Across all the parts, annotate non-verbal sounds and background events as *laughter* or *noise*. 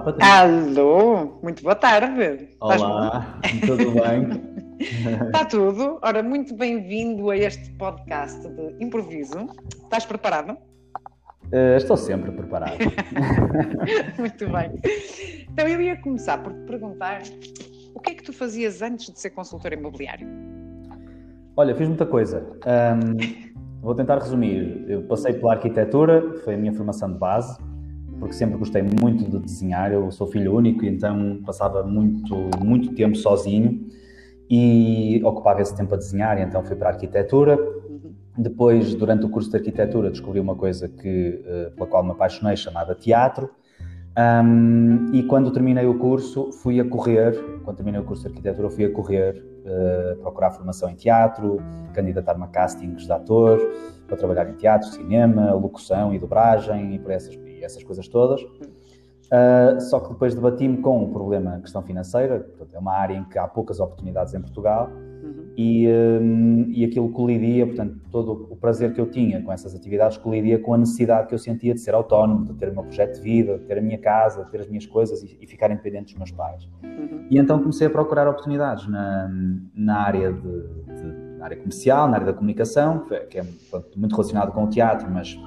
Olá, Patrícia. Alô, muito boa tarde. Olá, *laughs* tudo bem? *laughs* Está tudo. Ora, muito bem-vindo a este podcast de improviso. Estás preparado? Uh, estou sempre preparado. *laughs* muito bem. Então eu ia começar por te perguntar o que é que tu fazias antes de ser consultor imobiliário? Olha, fiz muita coisa. Um, vou tentar resumir. Eu passei pela arquitetura, foi a minha formação de base porque sempre gostei muito de desenhar. Eu sou filho único, então passava muito, muito tempo sozinho e ocupava esse tempo a desenhar, então fui para a arquitetura. Depois, durante o curso de arquitetura, descobri uma coisa que, eh, pela qual me apaixonei, chamada teatro. Um, e quando terminei o curso, fui a correr. Quando terminei o curso de arquitetura, fui a correr, uh, procurar formação em teatro, candidatar-me a castings de ator, para trabalhar em teatro, cinema, locução e dobragem e por essas essas coisas todas. Uh, só que depois debati-me com o problema, questão financeira, portanto, é uma área em que há poucas oportunidades em Portugal uhum. e, um, e aquilo colidia, portanto, todo o prazer que eu tinha com essas atividades colidia com a necessidade que eu sentia de ser autónomo, de ter o meu projeto de vida, de ter a minha casa, de ter as minas coisas e, e ficar independente dos meus pais. Uhum. E então comecei a procurar oportunidades na, na área de, de na área comercial, na área da comunicação, que é pronto, muito relacionado com o teatro, mas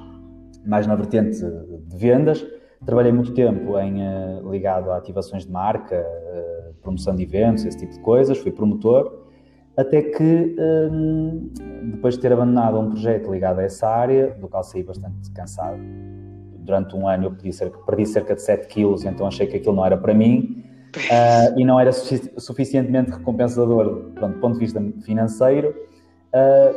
mais na vertente de vendas. Trabalhei muito tempo em, uh, ligado a ativações de marca, uh, promoção de eventos, esse tipo de coisas, fui promotor, até que, um, depois de ter abandonado um projeto ligado a essa área, do qual saí bastante cansado, durante um ano eu perdi cerca, perdi cerca de 7 quilos, então achei que aquilo não era para mim, uh, e não era sufici suficientemente recompensador pronto, do ponto de vista financeiro,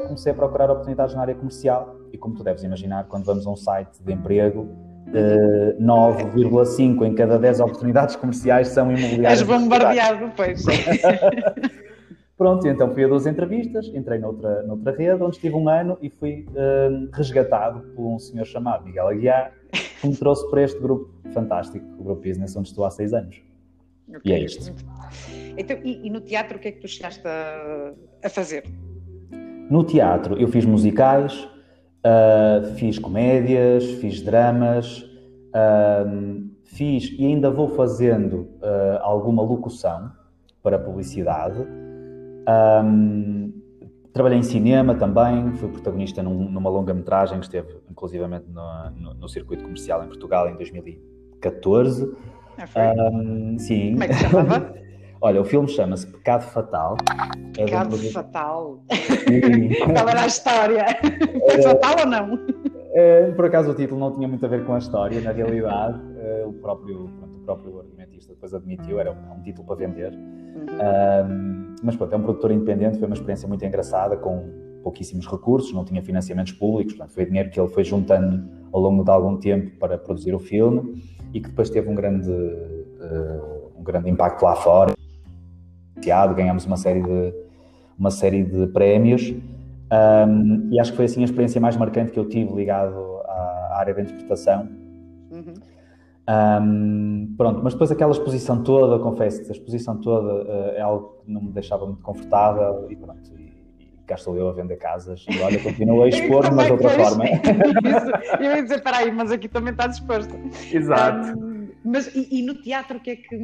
comecei a procurar oportunidades na área comercial, e como tu deves imaginar, quando vamos a um site de emprego, uh, 9,5 em cada 10 oportunidades *laughs* comerciais são imobiliárias. És bombardeado, pois. *laughs* Pronto, então fui a duas entrevistas, entrei noutra, noutra rede, onde estive um ano e fui uh, resgatado por um senhor chamado Miguel Aguiar, que me trouxe para este grupo fantástico, o Grupo Business, onde estou há seis anos. Okay. E é isto. Então, e, e, no teatro, o que é que tu chegaste a, a fazer? No teatro, eu fiz musicais, Uh, fiz comédias, fiz dramas, uh, fiz e ainda vou fazendo uh, alguma locução para publicidade. Um, trabalhei em cinema também, fui protagonista num, numa longa-metragem que esteve inclusivamente no, no, no, circuito comercial em Portugal em 2014. Ah, um, sim. Como é que se chamava? *laughs* Olha, o filme chama-se Pecado Fatal. É Pecado é Fatal. Qual era a história? Foi fatal ou não? É, por acaso o título não tinha muito a ver com a história, na realidade. É, o, próprio, pronto, o próprio argumentista depois admitiu, era um, um título para vender. Uhum. Um, mas pronto, é um produtor independente, foi uma experiência muito engraçada, com pouquíssimos recursos, não tinha financiamentos públicos, portanto, foi dinheiro que ele foi juntando ao longo de algum tempo para produzir o filme e que depois teve um grande, uh, um grande impacto lá fora ganhamos uma série de, uma série de prémios um, e acho que foi assim a experiência mais marcante que eu tive ligado à, à área da interpretação. Uhum. Um, pronto, mas depois aquela exposição toda, confesso a exposição toda uh, é algo que não me deixava muito confortável e pronto, e, e cá estou eu a vender casas e olha, continuo a *laughs* expor, mas de outra forma. *laughs* Isso. Eu ia dizer, peraí, mas aqui também está disposto. Exato. Um, mas e, e, no teatro o que é que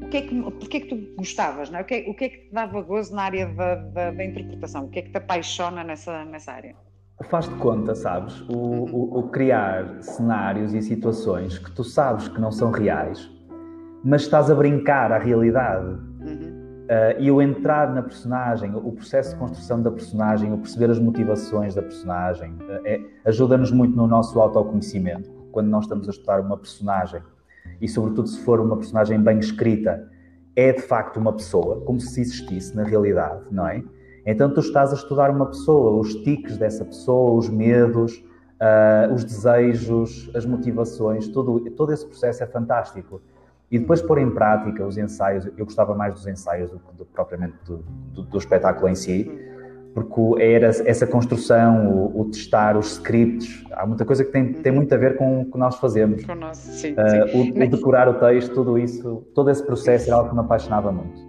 o que é que, porque é que tu gostavas, não é? O, que é, o que é que te dava gozo na área da, da, da, interpretação? O que é que te apaixona nessa, nessa área? Faz de conta, sabes? O, uhum. o, o, criar cenários e situações que tu sabes que não são reais, mas estás a brincar à realidade. Uhum. Uh, e o entrar na personagem, o processo de construção da personagem, o perceber as motivações da personagem, uh, é, ajuda-nos muito no nosso autoconhecimento. Quando nós estamos a estudar uma personagem e, sobretudo, se for uma personagem bem escrita, é de facto uma pessoa, como se existisse na realidade, não é? Então tu estás a estudar uma pessoa, os tiques dessa pessoa, os medos, uh, os desejos, as motivações, todo, todo esse processo é fantástico. E depois pôr em prática os ensaios, eu gostava mais dos ensaios do que propriamente do, do, do espetáculo em si, porque era essa construção, o, o, testar os scripts, há muita coisa que tem, tem muito a ver com o que nós fazemos. Com nós, sim, uh, sim. O, o, decorar o texto, tudo isso, todo esse processo era algo que me apaixonava muito.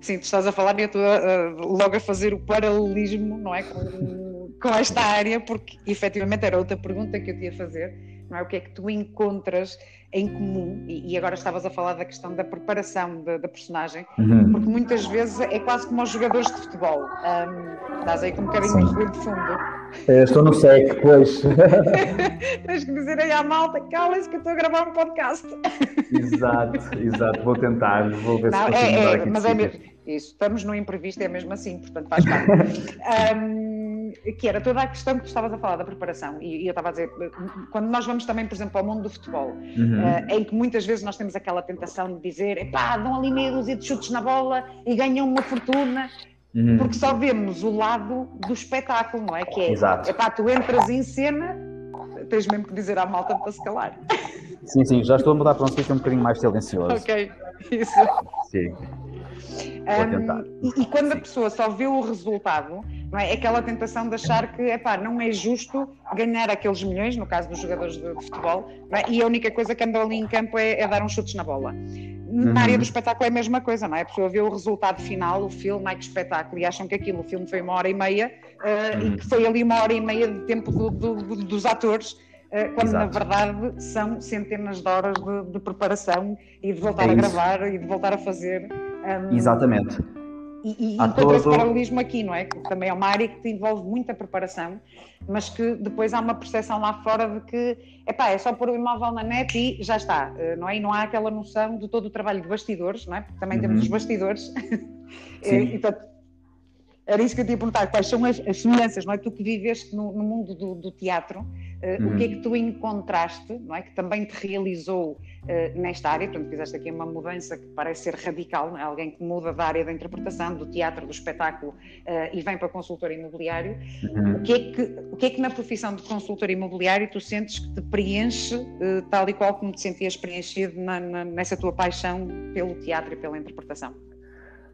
Sim, tu estás a falar e eu estou uh, logo a fazer o paralelismo, não é? Com, com esta área, porque efetivamente era outra pergunta que eu te ia fazer não é? O que é que tu encontras em comum? E, e agora estavas a falar da questão da preparação da, da personagem, uhum. porque muitas vezes é quase como os jogadores de futebol. Um, estás aí com um bocadinho de ruído de fundo. É, estou no sec, pois. *laughs* Tens que dizer aí à malta, cala-se que eu estou a gravar um podcast. exato, exato. Vou tentar, vou ver não, se consigo é, é, Mas é mesmo, isso, estamos no imprevisto, é mesmo assim, portanto faz parte. *laughs* um, que era toda a questão que tu estavas a falar da preparação, e, e, eu estava a dizer, quando nós vamos também, por exemplo, ao mundo do futebol, uhum. uh, em que muitas vezes nós temos aquela tentação de dizer, epá, dão ali meia dúzia de chutes na bola e ganham uma fortuna, uhum. porque só vemos o lado do espetáculo, não é? Que é, Exato. epá, tu entras em cena, tens mesmo que dizer à malta para se calar. Sim, sim, já estou a mudar para um sítio um bocadinho mais silencioso. Ok, isso. Sim. Um, e, e, quando a pessoa só vê o resultado, não é? aquela tentação de achar que epá, não é justo ganhar aqueles milhões, no caso dos jogadores de, futebol, é? e a única coisa que andam ali em campo é, é dar uns chutes na bola. Na uhum. área do espetáculo é a mesma coisa, não é? A pessoa vê o resultado final, o filme, ai que espetáculo, e acham que aquilo, o filme foi uma hora e meia, uh, uhum. e que foi ali uma hora e meia de tempo do, do, do, dos atores, uh, quando Exato. na verdade são centenas de horas de, de preparação e de voltar é a gravar e de voltar a fazer. Um, Exatamente. E, e encontra todo... paralelismo aqui, não é? Que também é uma área que te envolve muita preparação, mas que depois há uma percepção lá fora de que epá, é só pôr o imóvel na net e já está, eh, não é? E não há aquela noção de todo o trabalho de bastidores, não é? Porque também uhum. temos os bastidores. *laughs* Sim. e, portanto, era isso que eu te ia perguntar, quais são as, as semelhanças, não é? Tu que viveste no, no mundo do, do teatro, uh, uhum. o que é que tu encontraste, não é? Que também te realizou uh, nesta área, portanto fizeste aqui uma mudança que parece ser radical, não é? Alguém que muda da área da interpretação, do teatro, do espetáculo uh, e vem para consultor imobiliário. Uhum. O, que é que, o que é que na profissão de consultor imobiliário tu sentes que te preenche tal e qual como te sentias preenchido na, na, nessa tua paixão pelo teatro e pela interpretação?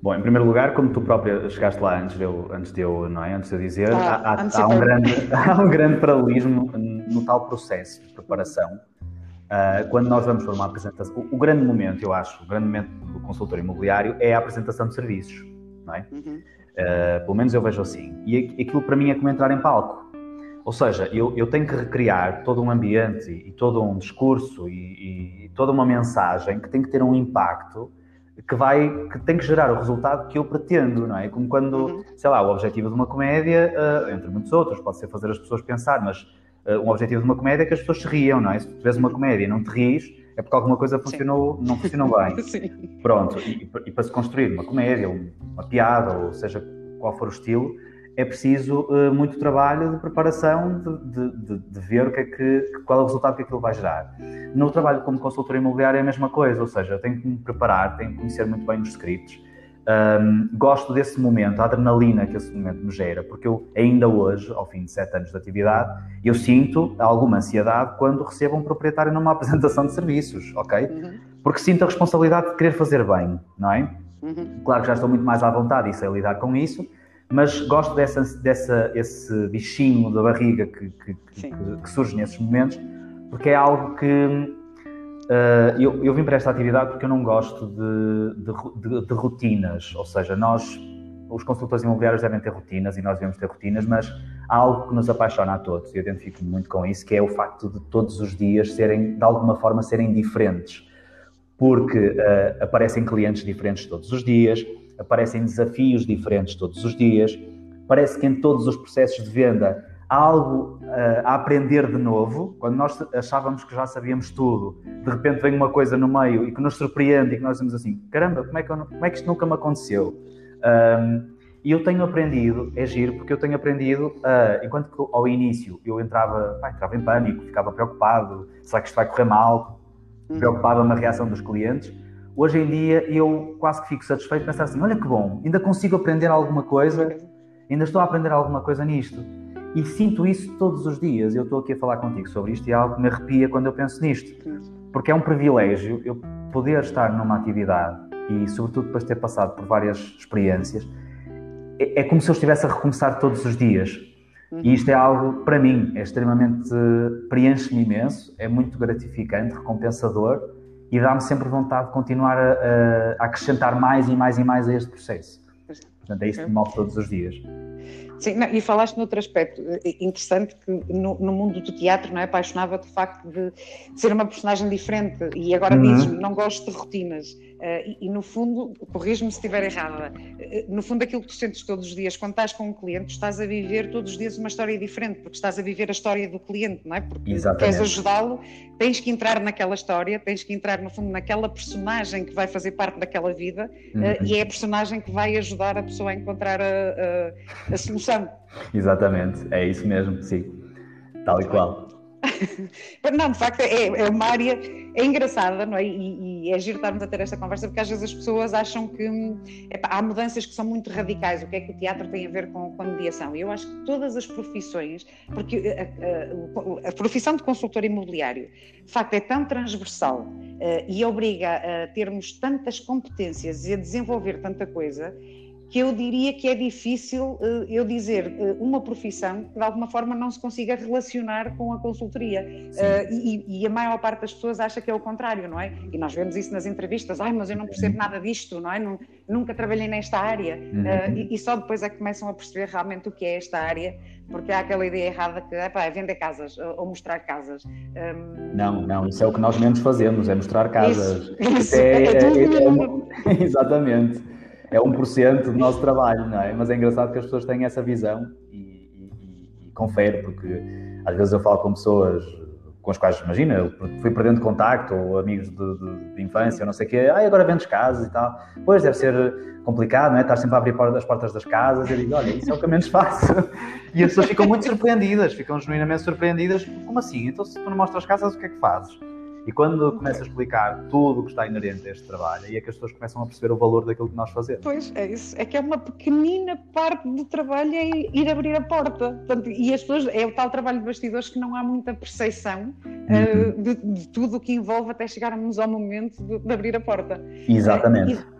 Bom, em primeiro lugar, como tu própria chegaste lá antes de eu, antes de eu, não é? antes de eu dizer, ah, há, há, há, um grande, *laughs* há um grande paralelismo no tal processo de preparação. Uh, quando nós vamos para uma apresentação, o, o, grande momento, eu acho, o grande momento do consultor imobiliário é a apresentação de serviços, não é? Uhum. Uh, pelo menos eu vejo assim. E aquilo para mim é como entrar em palco. Ou seja, eu, eu tenho que recriar todo um ambiente e, todo um discurso e, e toda uma mensagem que tem que ter um impacto que vai, que tem que gerar o resultado que eu pretendo, não é? Como quando, uhum. sei lá, o objetivo de uma comédia, uh, entre muitos outros, pode ser fazer as pessoas pensar, mas um objetivo de uma comédia é que as pessoas se riam, não é? Se tu tiveres uma comédia e não te rires, é porque alguma coisa funcionou, não funcionou bem. *laughs* Sim. Pronto, e, e, para se construir uma comédia, uma piada, ou seja qual for o estilo, é preciso uh, muito trabalho de preparação, de, de, de, ver o que é que, qual é o resultado que aquilo vai gerar. No trabalho como consultor imobiliário é a mesma coisa, ou seja, eu tenho que me preparar, tenho que conhecer muito bem os scripts. Um, gosto desse momento, a adrenalina que esse momento me gera, porque eu ainda hoje, ao fim de sete anos de atividade, eu sinto alguma ansiedade quando recebo um proprietário numa *laughs* apresentação de serviços, ok? Uhum. Porque sinto a responsabilidade de querer fazer bem, não é? Uhum. Claro que já estou muito mais à vontade e sei lidar com isso, mas gosto dessa, dessa esse bichinho da barriga que, que, que, que surge nesses momentos, porque é algo que uh, eu, eu vim para esta atividade porque eu não gosto de, de, de, de, rotinas, ou seja, nós, os consultores imobiliários devem ter rotinas e nós devemos ter rotinas, mas há algo que nos apaixona a todos, e eu identifico muito com isso, que é o facto de todos os dias serem, de alguma forma, serem diferentes, porque uh, aparecem clientes diferentes todos os dias, aparecem desafios diferentes todos os dias. Parece que em todos os processos de venda algo uh, a aprender de novo. Quando nós achávamos que já sabíamos tudo, de repente vem uma coisa no meio e que nos surpreende e que nós dizemos assim: caramba, como é que, eu, como é que isto nunca me aconteceu? Um, e eu tenho aprendido, é giro, porque eu tenho aprendido, uh, enquanto que ao início eu entrava, pá, entrava em pânico, ficava preocupado, será que isto vai correr mal? Uhum. Preocupava-me a reação dos clientes Hoje em dia eu quase que fico satisfeito pensar assim, olha que bom, ainda consigo aprender alguma coisa, ainda estou a aprender alguma coisa nisto. E sinto isso todos os dias. Eu estou aqui a falar contigo sobre isto e é algo que me arrepia quando eu penso nisto. Porque é um privilégio eu poder estar numa atividade e, sobretudo, depois de ter passado por várias experiências, é, é como se eu estivesse a recomeçar todos os dias. E isto é algo, para mim, é extremamente. preenche-me imenso, é muito gratificante, recompensador e dá-me sempre vontade de continuar a, a, acrescentar mais e mais e mais a este processo. Portanto, é isto que me move todos os dias. Sim, não, e falaste noutro aspecto eh, interessante que no, no, mundo do teatro não é apaixonava-te do facto de, de, ser uma personagem diferente e agora uhum. dizes não gosto de rotinas. Uh, e, e, no fundo, corrijo-me se estiver errada, uh, no fundo aquilo que tu sentes todos os dias, quando estás com um cliente, estás a viver todos os dias uma história diferente, porque estás a viver a história do cliente, não é? Porque Exatamente. queres ajudá-lo, tens que entrar naquela história, tens que entrar, no fundo, naquela personagem que vai fazer parte daquela vida uhum. uh, e é a personagem que vai ajudar a pessoa a encontrar a, a, solução. Exatamente, é isso mesmo, sim, tal e qual. *laughs* não, de facto, é, é, uma área é engraçada, não é? E, e é giro estarmos a ter esta conversa, porque às vezes as pessoas acham que epá, há mudanças que são muito radicais. O que é que o teatro tem a ver com, com a mediação? Eu acho que todas as profissões, porque a, a, a, profissão de consultor imobiliário, de facto, é tão transversal uh, e obriga a termos tantas competências e a desenvolver tanta coisa que eu diria que é difícil uh, eu dizer uh, uma profissão que de alguma forma não se consiga relacionar com a consultoria. Uh, e, e, a maior parte das pessoas acha que é o contrário, não é? E nós vemos isso nas entrevistas, ai, mas eu não percebo nada disto, não é? Nunca trabalhei nesta área. Uhum. E, e, só depois é que começam a perceber realmente o que é esta área, porque há aquela ideia errada que epá, é vender casas ou mostrar casas. Um... Não, não, isso é o que nós menos fazemos, é mostrar casas. Isso, isso é, é, é, *laughs* é, *laughs* exatamente é 1% do nosso trabalho, não é? Mas é engraçado que as pessoas têm essa visão e, e, e confere, porque às vezes eu falo com pessoas com as quais, imagina, eu fui perdendo contacto, ou amigos de, de, de infância, não sei o quê, ah, agora vendes casas e tal. Pois, deve ser complicado, não é? Estar sempre a abrir as portas das casas. Eu digo, olha, isso é o que eu menos faço. *laughs* E as pessoas ficam muito surpreendidas, ficam genuinamente surpreendidas. Como assim? Então, se tu não mostras casas, o que é que fazes? E quando começa a explicar tudo o que está inerente a este trabalho, aí é que as pessoas começam a perceber o valor daquilo que nós fazemos. Pois, é isso. É que é uma pequenina parte do trabalho é ir abrir a porta. Portanto, e as pessoas, é o tal trabalho de bastidores que não há muita percepção uhum. uh, de, de, tudo o que envolve até chegarmos ao momento de, de abrir a porta. Exatamente. Uh, e,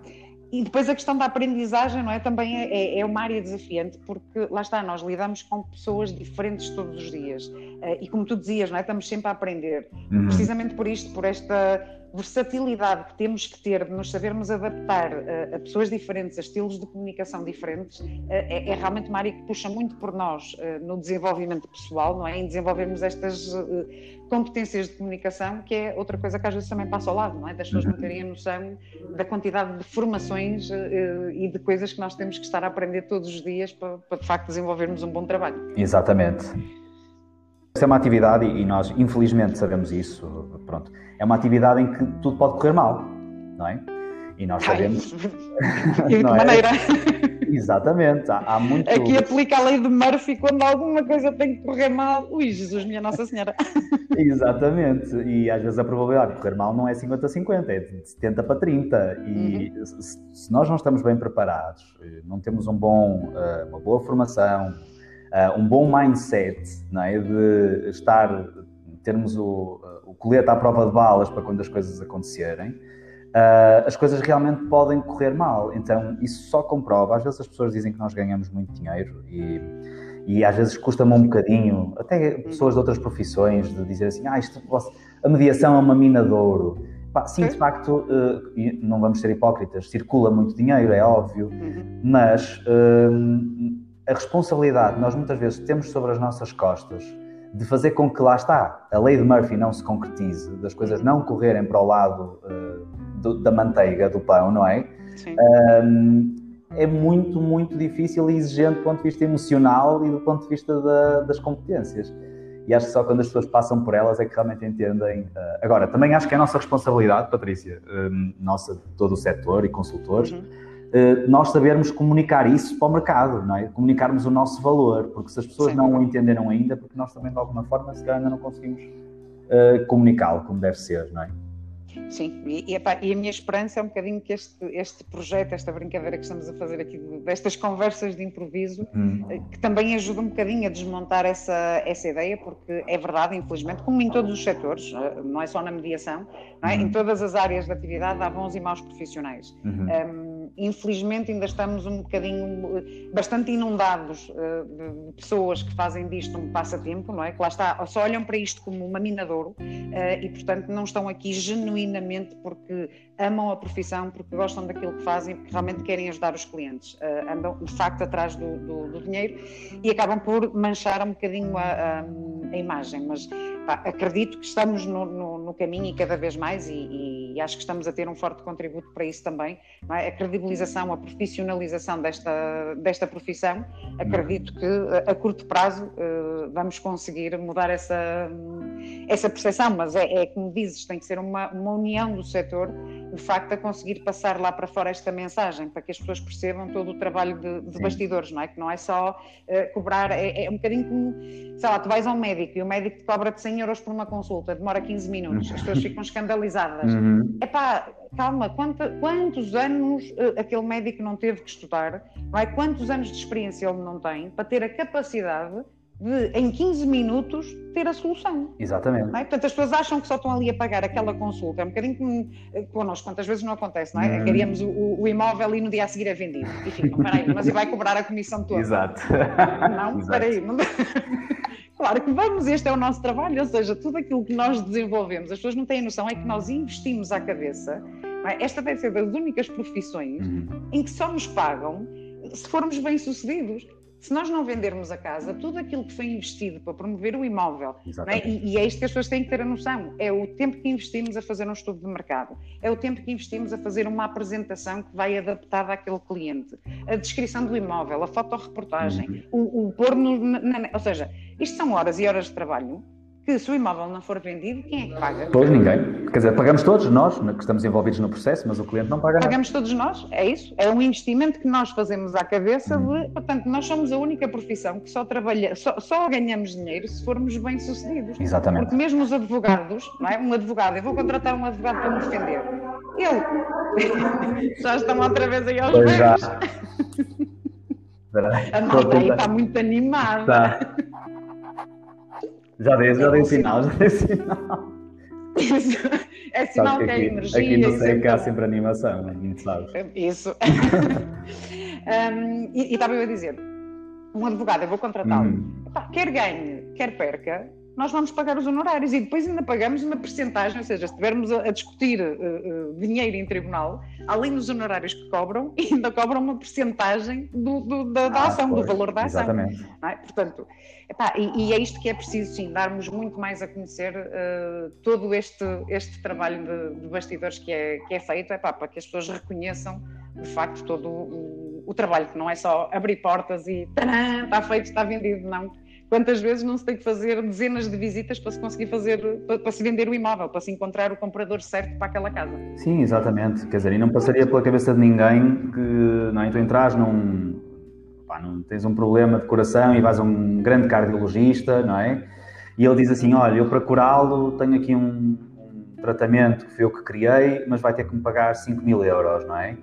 e depois a questão da aprendizagem, não é? Também é, é, é, uma área desafiante, porque lá está, nós lidamos com pessoas diferentes todos os dias. Uh, e como tu dizias, não é? Estamos sempre a aprender. Uhum. Precisamente por isto, por esta versatilidade que temos que ter de nos sabermos adaptar uh, a pessoas diferentes, a estilos de comunicação diferentes, uh, é, é, realmente uma área que puxa muito por nós uh, no desenvolvimento pessoal, não é? Em desenvolvermos estas competências de comunicação, que é outra coisa que às vezes também passa ao lado, não é? Das pessoas não terem a noção da quantidade de formações e de coisas que nós temos que estar a aprender todos os dias para, para de facto desenvolvermos um bom trabalho. Exatamente. Essa é uma atividade, e nós infelizmente sabemos isso, pronto, é uma atividade em que tudo pode correr mal, não é? E nós sabemos. Ai, *laughs* de *laughs* que é? maneira? Exatamente, há, há, muito. Aqui aplica a lei de Murphy quando alguma coisa tem que correr mal. Ui, Jesus, minha Nossa Senhora. *laughs* Exatamente, e às vezes a probabilidade de correr mal não é 50-50, é de 70 para 30. E uhum. se, se, nós não estamos bem preparados, não temos um bom, eh, uma boa formação, um bom mindset, não é? De estar, termos o, o colete à prova de balas para quando as coisas acontecerem, uh, as coisas realmente podem correr mal. Então, isso só comprova. Às vezes as pessoas dizem que nós ganhamos muito dinheiro e, e às vezes custa-me um bocadinho, até pessoas de outras profissões, de dizer assim: ah, isto, a mediação é uma mina de ouro. sim, de facto, uh, não vamos ser hipócritas, circula muito dinheiro, é óbvio, uhum. mas a responsabilidade que nós muitas vezes temos sobre as nossas costas de fazer com que lá está, a lei de Murphy não se concretize, das coisas não correrem para o lado uh, do, da manteiga, do pão, não é? Sim. Um, é muito, muito difícil e exigente do ponto de vista emocional e do ponto de vista da, das competências. E acho que só quando as pessoas passam por elas é que realmente entendem. Uh, agora, também acho que é a nossa responsabilidade, Patrícia, um, nossa, de todo o setor e consultores. Uhum eh, nós sabermos comunicar isso para o mercado, não é? Comunicarmos o nosso valor, porque se as pessoas Sim. não o entenderam ainda, porque nós também de alguma forma se calhar ainda não conseguimos uh, comunicá-lo como deve ser, não é? Sim, e, e, epá, e, a minha esperança é um bocadinho que este, este projeto, esta brincadeira que estamos a fazer aqui, destas conversas de improviso, hum. Eh, que também ajuda um bocadinho a desmontar essa, essa ideia, porque é verdade, infelizmente, como em todos os setores, eh, não é só na mediação, é? Hum. em todas as áreas da atividade há bons e maus profissionais. Uhum. Um, infelizmente ainda estamos um bocadinho, bastante inundados uh, de pessoas que fazem disto um passatempo, não é? Que lá está, só olham para isto como uma minadouro uh, e, portanto, não estão aqui genuinamente porque amam a profissão, porque gostam daquilo que fazem, porque realmente querem ajudar os clientes. Uh, andam, de facto, atrás do, do, do, dinheiro e acabam por manchar um bocadinho a, a, a imagem. Mas pá, acredito que estamos no, no, no, caminho e cada vez mais, e, e, acho que estamos a ter um forte contributo para isso também. É? A credibilização, a profissionalização desta, desta profissão, acredito que a, curto prazo uh, vamos conseguir mudar essa, essa percepção, mas é, é como dizes, tem que ser uma, uma união do setor de facto a conseguir passar lá para fora esta mensagem, para que as pessoas percebam todo o trabalho de, de bastidores, não é? Que não é só uh, cobrar, é, é, um bocadinho como, sei lá, tu vais a um médico e o médico te cobra-te 100 euros por uma consulta, demora 15 minutos, as pessoas ficam escandalizadas. Uhum. Epá, calma, quanta, quantos anos uh, aquele médico não teve que estudar, não é? Quantos anos de experiência ele não tem para ter a capacidade de, em 15 minutos, ter a solução. Exatamente. É? Portanto, as pessoas acham que só estão ali a pagar aquela consulta. É um bocadinho como eh, connosco, quantas vezes não acontece, não é? Hum. Queríamos o, o, imóvel e no dia a seguir é vendido. Enfim, peraí, mas e vai cobrar a comissão toda? Exato. Não, peraí. Não... *laughs* Claro que vamos, este é o nosso trabalho, ou seja, tudo aquilo que nós desenvolvemos, as pessoas não têm noção, é que nós investimos à cabeça. É? Esta deve ser das únicas profissões uhum. em que só nos pagam se formos bem-sucedidos se nós não vendermos a casa, tudo aquilo que foi investido para promover o imóvel, é? e, e, é isto que as pessoas têm que ter a noção: é o tempo que investimos a fazer um estudo de mercado, é o tempo que investimos a fazer uma apresentação que vai adaptada àquele cliente, a descrição do imóvel, a fotoreportagem, uhum. o, o pôr no. Na, na, ou seja, isto são horas e horas de trabalho que se o imóvel não for vendido, quem é que paga? Pois ninguém. Quer dizer, pagamos todos nós, que estamos envolvidos no processo, mas o cliente não paga Pagamos todos nós, é isso. É um investimento que nós fazemos à cabeça de, portanto, nós somos a única profissão que só trabalha, só, só ganhamos dinheiro se formos bem-sucedidos. Exatamente. Porque mesmo os advogados, não é? Um advogado, eu vou contratar um advogado para me defender. Ele *laughs* já estão outra vez aí aos pois já. A malta aí está muito animada. Tá. Já dei, já dei sinal, já dei sinal. Isso. É sinal que, que aqui, energia. Aqui no SEC há sempre animação, não sabes? Isso. *laughs* um, e, e estava eu a dizer, um advogado, eu vou contratá-lo, hum. quer ganhe, quer perca, nós vamos pagar os honorários e depois ainda pagamos uma percentagem, ou seja, se estivermos a, a discutir uh, uh, dinheiro em tribunal, além dos honorários que cobram, *laughs* ainda cobram uma percentagem do, do, da, da ah, ação, pois, do valor da ação. Exatamente. É? Portanto, epá, e, e, é isto que é preciso, sim, darmos muito mais a conhecer uh, todo este, este trabalho de, de, bastidores que é, que é feito, epá, para que as pessoas reconheçam, de facto, todo o, o trabalho, que não é só abrir portas e está feito, está vendido, não quantas vezes não se tem que fazer dezenas de visitas para se conseguir fazer, para, para, se vender o imóvel, para se encontrar o comprador certo para aquela casa. Sim, exatamente. Quer dizer, e não passaria pela cabeça de ninguém que não, é? tu entras num. Pá, não tens um problema de coração e vais a um grande cardiologista, não é? E ele diz assim: Olha, eu para curá-lo tenho aqui um, um tratamento que foi eu que criei, mas vai ter que me pagar 5 mil euros, não é?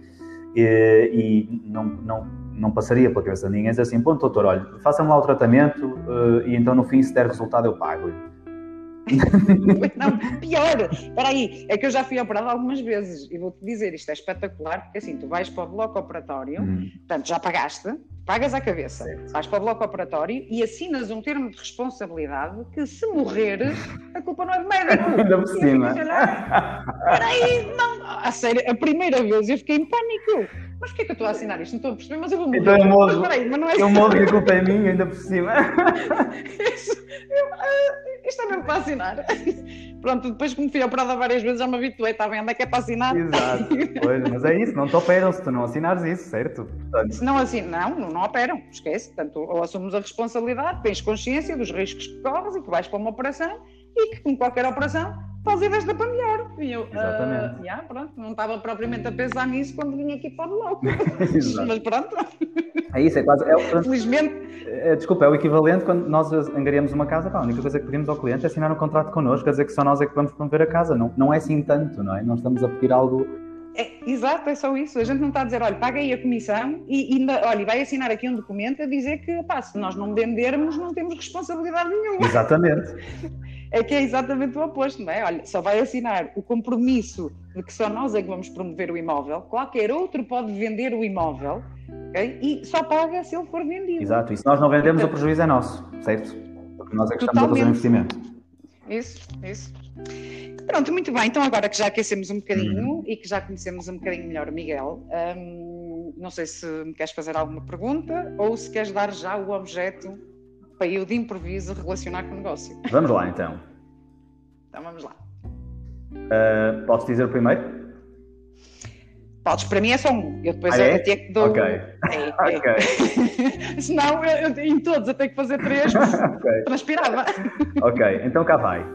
E, e não, não não passaria pela cabeça de ninguém dizer assim, pronto, doutor, olha, faça-me lá o tratamento uh, e então no fim, se der resultado, eu pago-lhe. *laughs* não, pior, espera aí, é que eu já fui operado algumas vezes e vou-te dizer, isto é espetacular, porque assim, tu vais para o bloco operatório, hum. portanto, já pagaste, pagas a cabeça, certo. vais para o bloco operatório e assinas um termo de responsabilidade que se morrer, a culpa não é do médico. *laughs* Ainda por cima. Espera aí, não, a sério, a primeira vez eu fiquei em pânico mas porquê que eu estou a assinar isto? Não estou a perceber, mas eu vou morrer. Então eu morro, mas, peraí, mas não é eu morro e a culpa é minha, ainda por cima. *laughs* Isso, eu, uh, isto é mesmo para assinar. *laughs* Pronto, depois que me fui operada várias vezes já me habituei, está bem, onde é que é para assinar? Exato, *laughs* pois, mas é isso, não te operam se tu não assinares isso, certo? Portanto... Se não assim, não, não, não operam, esquece. Portanto, ou assumes a responsabilidade, tens consciência dos riscos que corres e que vais para uma operação e que, como qualquer operação, fazer desta para melhor. E eu, Exatamente. Uh, yeah, pronto, não estava propriamente a pensar nisso quando vim aqui para o louco. *laughs* Mas pronto. É isso, é quase. É, Felizmente. É, desculpa, é o equivalente quando nós angariamos uma casa, pá, a única coisa que pedimos ao cliente é assinar um contrato connosco, quer dizer que só nós é que vamos promover a casa. Não, não é assim tanto, não é? Não estamos a pedir algo É, exato, é só isso. A gente não está a dizer, olha, paga aí a comissão e, e olha, vai assinar aqui um documento a dizer que, pá, se nós não vendermos, não temos responsabilidade nenhuma. Exatamente. *laughs* É que é exatamente o oposto, não é? Olha, só vai assinar o compromisso de que só nós é que vamos promover o imóvel, qualquer outro pode vender o imóvel, ok? E só paga se ele for vendido. Exato, e se nós não vendemos, então, o prejuízo é nosso, certo? Porque nós é que estamos a fazer o investimento. Isso, isso. Pronto, muito bem. Então, agora que já aquecemos um bocadinho uhum. e que já conhecemos um bocadinho melhor o Miguel, hum, não sei se me queres fazer alguma pergunta ou se queres dar já o objeto para eu de improviso relacionar com o negócio. Vamos lá, então. Então, vamos lá. Uh, podes dizer o primeiro? Podes, para mim é só um. Eu depois ah, é? até que dou. Ok. É, *laughs* é. okay. *laughs* Senão, eu, eu, em todos eu tenho que fazer três, *laughs* okay. transpirava. ok, então cá vai.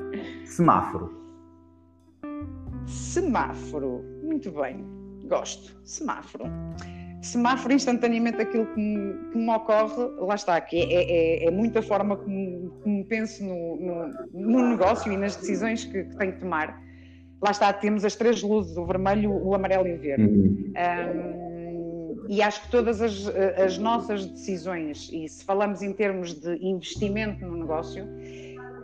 Semáforo. Semáforo. Muito bem. Gosto. Semáforo. Semáforo, instantaneamente, aquilo que me, que me ocorre, lá está, que é, é, é muita forma como, como penso no, no, no, negócio e nas decisões que, que tenho que tomar. Lá está, temos as três luzes, o vermelho, o amarelo e o verde. Uhum. Um, e acho que todas as, as nossas decisões, e se falamos em termos de investimento no negócio,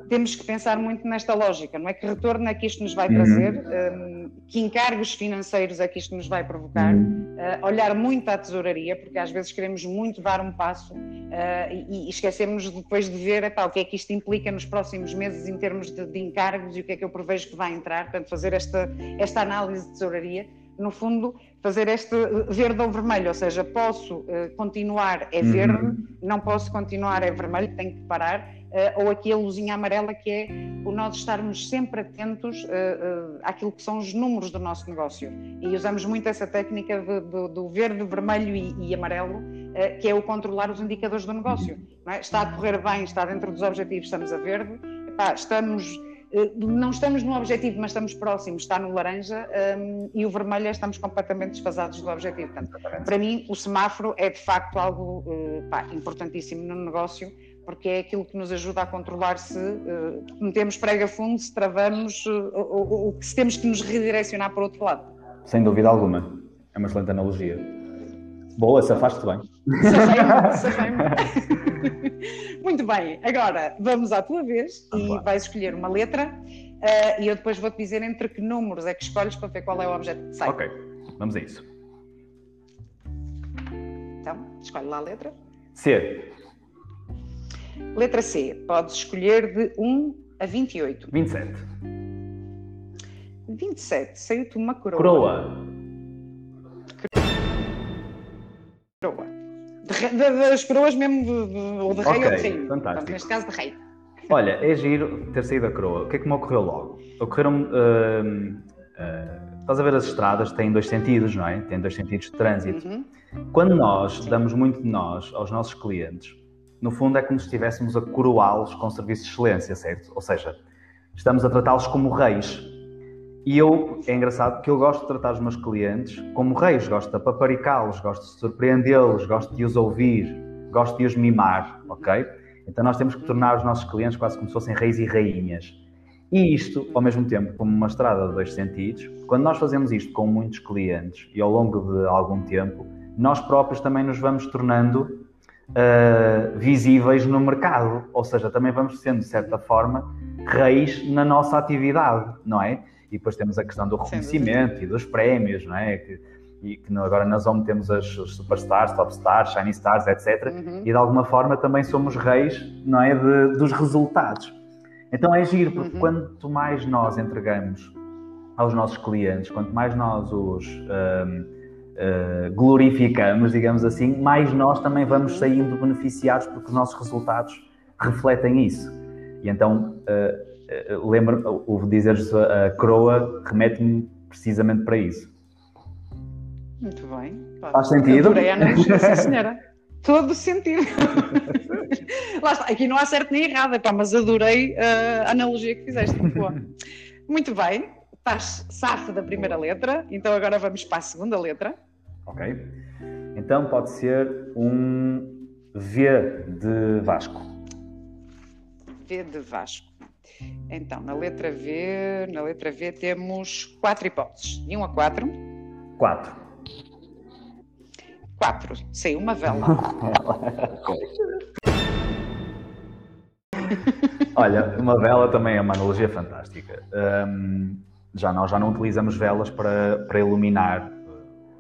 temos que pensar muito nesta lógica, não é? Que retorno é que isto nos vai trazer, uhum. um, que encargos financeiros é que isto nos vai provocar, uhum. uh, olhar muito à tesouraria, porque às vezes queremos muito dar um passo uh, e, esquecemos depois de ver epá, o que é que isto implica nos próximos meses em termos de, de, encargos e o que é que eu prevejo que vai entrar, portanto, fazer esta, esta análise de tesouraria. No fundo, fazer este verde ou vermelho, ou seja, posso uh, continuar é verde, uhum. não posso continuar é vermelho, tenho que parar, ou aqui a luzinha amarela, que é o nós estarmos sempre atentos uh, uh, àquilo que são os números do nosso negócio. E usamos muito essa técnica de, de, do verde, vermelho e, e amarelo, que é o controlar os indicadores do negócio. É? Está a correr bem, está dentro dos objetivos, estamos a verde, Epá, estamos não estamos no objetivo, mas estamos próximos, está no laranja, um, e o vermelho é estamos completamente desfasados do objetivo. Portanto, para mim, o semáforo é de facto algo uh, pá, importantíssimo no negócio, porque é aquilo que nos ajuda a controlar se uh, metemos prega fundo, se travamos, uh, ou, ou, se temos que nos redirecionar para o outro lado. Sem dúvida alguma. É uma excelente analogia. Boa, safaste bem. Safei-me, *laughs* Muito bem, agora vamos à tua vez e vais escolher uma letra uh, e eu depois vou-te dizer entre que números é que escolhes para ver qual é o objeto que sai. Ok, vamos a isso. Então, escolhe lá a letra. C. Letra C, podes escolher de 1 a 28. 27. 27, saiu-te uma coroa. Coroa. Coroa. De, de, das coroas mesmo, de, de, ou de rei okay, ou de rei. Fantástico. Neste caso, de rei. Olha, é giro ter saído da coroa. O que é que me ocorreu logo? Ocorreram. Uh, uh, estás a ver as estradas têm dois sentidos, não é? Têm dois sentidos de trânsito. Uhum. Quando nós Sim. damos muito de nós aos nossos clientes, no fundo é como se estivéssemos a coroá-los com serviço de excelência, certo? Ou seja, estamos a tratá-los como reis. E eu, é engraçado que eu gosto de tratar os meus clientes como reis, gosto de apaparicá-los, gosto de surpreendê-los, gosto de os ouvir, gosto de os mimar, ok? Então nós temos que tornar os nossos clientes quase como se fossem reis e rainhas. E isto, ao mesmo tempo, como uma estrada de dois sentidos, quando nós fazemos isto com muitos clientes e ao longo de algum tempo, nós próprios também nos vamos tornando uh, visíveis no mercado, ou seja, também vamos sendo, de certa forma, reis na nossa atividade, não é? E depois temos a questão do reconhecimento e dos prémios, não é? Que, e que agora na Zone temos as, os superstars, topstars, shiny stars, etc. Uhum. E de alguma forma também somos reis, não é? De, dos resultados. Então é giro, porque uhum. quanto mais nós entregamos aos nossos clientes, quanto mais nós os. Um, uh, glorificamos, digamos assim, mais nós também vamos saindo beneficiados porque os nossos resultados refletem isso. E então, uh, uh, lembra, o dizer-se a coroa remete-me precisamente para isso. Muito bem. Faz sentido? Sim *laughs* senhora. Todo sentido. *laughs* Lá está, aqui não há certo nem errado, pá, mas adorei a analogia que fizeste. Muito bem, estás safo da primeira letra, então agora vamos para a segunda letra ok? Então pode ser um V de Vasco. V de Vasco. Então, na letra V, na letra V temos quatro hipóteses. De 1 a 4. Quatro. Quatro. Sim, uma vela. *laughs* Olha, uma vela também é uma analogia fantástica. Um, já nós já não utilizamos velas para, para iluminar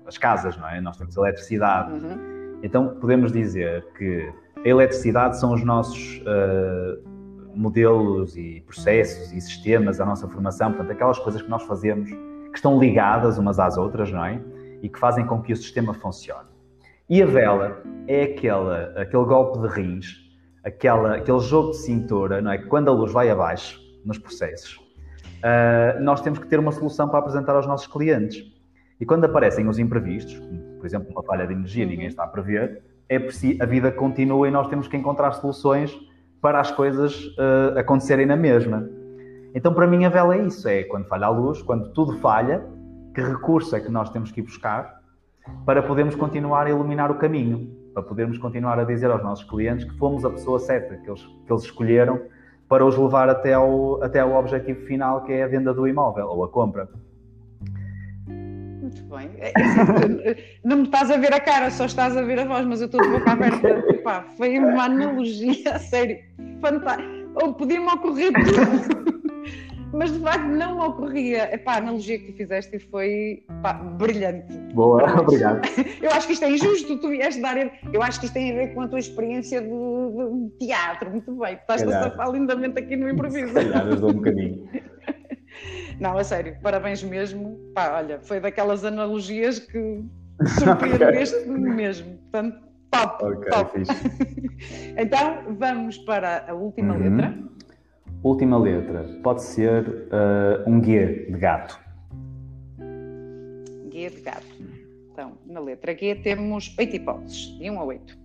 as casas, não é? Nós temos eletricidade. Uhum. Então podemos dizer que a eletricidade são os nossos uh, modelos e processos e sistemas, a nossa formação, portanto, aquelas coisas que nós fazemos que estão ligadas umas às outras, não é? E que fazem com que o sistema funcione. E a vela é aquela, aquele golpe de rins, aquela, aquele jogo de cintura, não é? Quando a luz vai abaixo nos processos, uh, nós temos que ter uma solução para apresentar aos nossos clientes. E quando aparecem os imprevistos, como, por exemplo, uma falha de energia, ninguém uhum. está a prever, é preciso, a vida continua e nós temos que encontrar soluções para as coisas uh, acontecerem na mesma. Então, para mim, a vela é isso: é quando falha a luz, quando tudo falha, que recurso é que nós temos que ir buscar para podermos continuar a iluminar o caminho, para podermos continuar a dizer aos nossos clientes que fomos a pessoa certa, que eles, que eles escolheram para os levar até ao, até ao objetivo final, que é a venda do imóvel ou a compra. Bem. É, é, não me estás a ver a cara, só estás a ver a voz, mas eu estou de boca aberta. *laughs* Epá, foi uma analogia, *laughs* a sério, fantástica. Ou podia-me ocorrer tudo. *laughs* mas de facto não me ocorria. Epá, a analogia que tu fizeste foi pá, brilhante. Boa, obrigado. Eu acho que isto é injusto, tu vieste da área. Eu acho que isto tem a ver com a tua experiência de, de teatro. Muito bem, estás a safar lindamente aqui no improviso. Se calhar, dou um bocadinho. Não, a sério, parabéns mesmo. Pá, olha, foi daquelas analogias que *laughs* surpreendeste mesmo. Portanto, top. Ok, top. *laughs* então, vamos para a última uhum. letra. Última letra. Pode ser uh, um guia de gato. Guia de gato. Então, na letra G temos oito hipóteses, de 1 um a 8.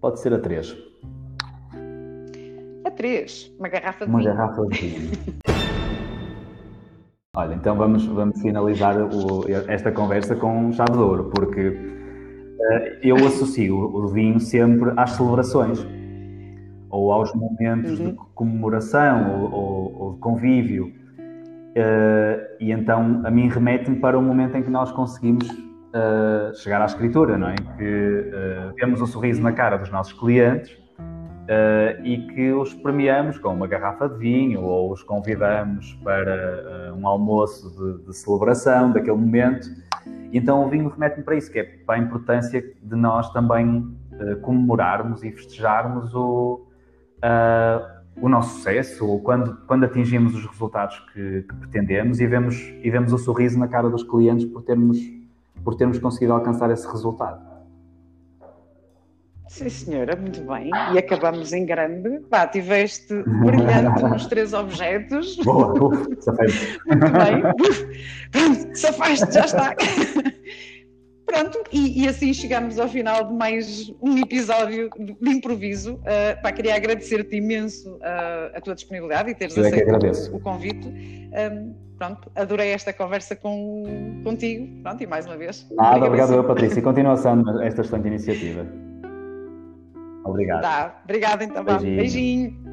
Pode ser a 3. A 3. Uma garrafa de Uma vinho. Uma garrafa de vinho. *laughs* Olha, então vamos, vamos finalizar o, esta conversa com um chave de ouro, porque uh, eu associo o vinho sempre às celebrações ou aos momentos uhum. de comemoração ou, ou, ou de convívio. Uh, e então a mim remete-me para o momento em que nós conseguimos uh, chegar à escritura, não é? Que vemos o sorriso na cara dos nossos clientes Uh, e que os premiamos com uma garrafa de vinho ou os convidamos para uh, um almoço de, de, celebração daquele momento. Então o vinho remete-me para isso, que é para a importância de nós também uh, comemorarmos e festejarmos o, o nosso sucesso, ou quando, quando atingimos os resultados que, que, pretendemos e vemos, e vemos o sorriso na cara dos clientes por termos, por termos conseguido alcançar esse resultado. Sim, senhora, muito bem. E acabamos em grande. Pá, tiveste brilhante nos três objetos. *laughs* Boa, uf, safaste. Muito bem. Pronto, *laughs* safaste, já está. *laughs* Pronto, e, e, assim chegamos ao final de mais um episódio de, improviso. Uh, pá, queria agradecer-te imenso uh, a tua disponibilidade e teres Eu é aceito o convite. Um, pronto, adorei esta conversa com, contigo. Pronto, e mais uma vez. Nada, obrigado eu, Patrícia. E continuação esta excelente iniciativa. Obrigado. Tá, obrigada então. Beijinho. Beijinho.